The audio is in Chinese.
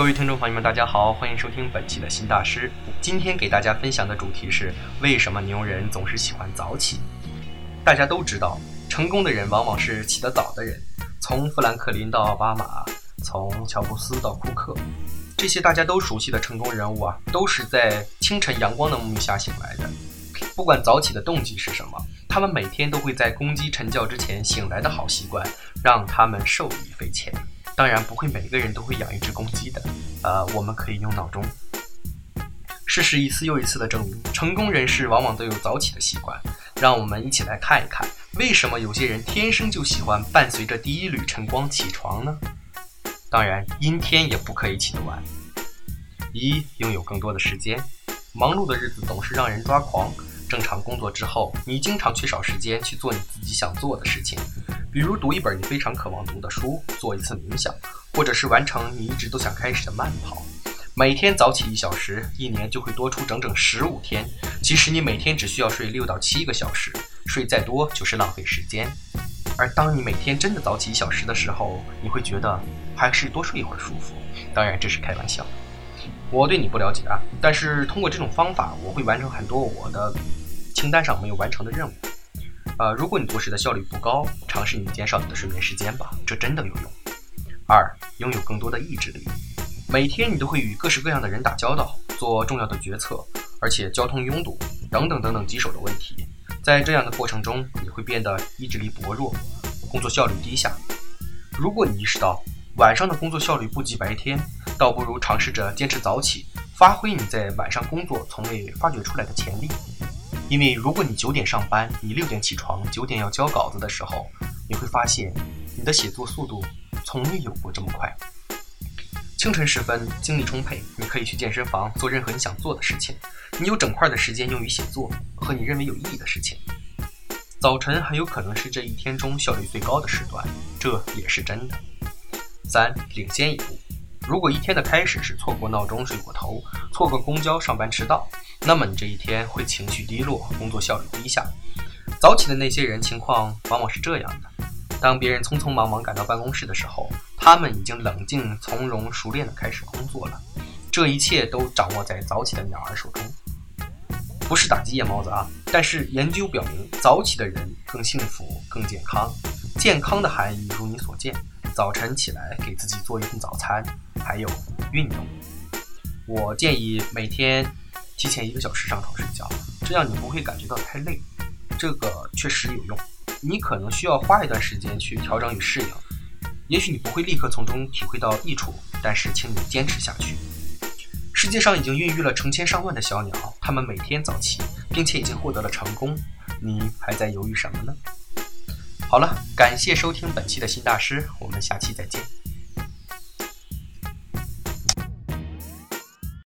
各位听众朋友们，大家好，欢迎收听本期的新大师。今天给大家分享的主题是为什么牛人总是喜欢早起。大家都知道，成功的人往往是起得早的人，从富兰克林到奥巴马，从乔布斯到库克，这些大家都熟悉的成功人物啊，都是在清晨阳光的沐浴下醒来的。不管早起的动机是什么，他们每天都会在公鸡晨叫之前醒来的好习惯，让他们受益匪浅。当然不会每个人都会养一只公鸡的，呃，我们可以用闹钟。事实一次又一次的证明，成功人士往往都有早起的习惯。让我们一起来看一看，为什么有些人天生就喜欢伴随着第一缕晨光起床呢？当然，阴天也不可以起得晚。一，拥有更多的时间。忙碌的日子总是让人抓狂。正常工作之后，你经常缺少时间去做你自己想做的事情，比如读一本你非常渴望读的书，做一次冥想，或者是完成你一直都想开始的慢跑。每天早起一小时，一年就会多出整整十五天。其实你每天只需要睡六到七个小时，睡再多就是浪费时间。而当你每天真的早起一小时的时候，你会觉得还是多睡一会儿舒服。当然这是开玩笑，我对你不了解啊，但是通过这种方法，我会完成很多我的。清单上没有完成的任务，呃，如果你做事的效率不高，尝试你减少你的睡眠时间吧，这真的有用。二，拥有更多的意志力。每天你都会与各式各样的人打交道，做重要的决策，而且交通拥堵等等等等棘手的问题，在这样的过程中，你会变得意志力薄弱，工作效率低下。如果你意识到晚上的工作效率不及白天，倒不如尝试着坚持早起，发挥你在晚上工作从未发掘出来的潜力。因为如果你九点上班，你六点起床，九点要交稿子的时候，你会发现你的写作速度从未有过这么快。清晨时分，精力充沛，你可以去健身房做任何你想做的事情，你有整块的时间用于写作和你认为有意义的事情。早晨很有可能是这一天中效率最高的时段，这也是真的。三，领先一步。如果一天的开始是错过闹钟睡过头，错过公交上班迟到。那么你这一天会情绪低落，工作效率低下。早起的那些人情况往往是这样的：当别人匆匆忙忙赶到办公室的时候，他们已经冷静、从容、熟练地开始工作了。这一切都掌握在早起的鸟儿手中。不是打击夜猫子啊，但是研究表明，早起的人更幸福、更健康。健康的含义如你所见：早晨起来给自己做一份早餐，还有运动。我建议每天。提前一个小时上床睡觉，这样你不会感觉到太累。这个确实有用。你可能需要花一段时间去调整与适应，也许你不会立刻从中体会到益处，但是请你坚持下去。世界上已经孕育了成千上万的小鸟，它们每天早起，并且已经获得了成功。你还在犹豫什么呢？好了，感谢收听本期的新大师，我们下期再见。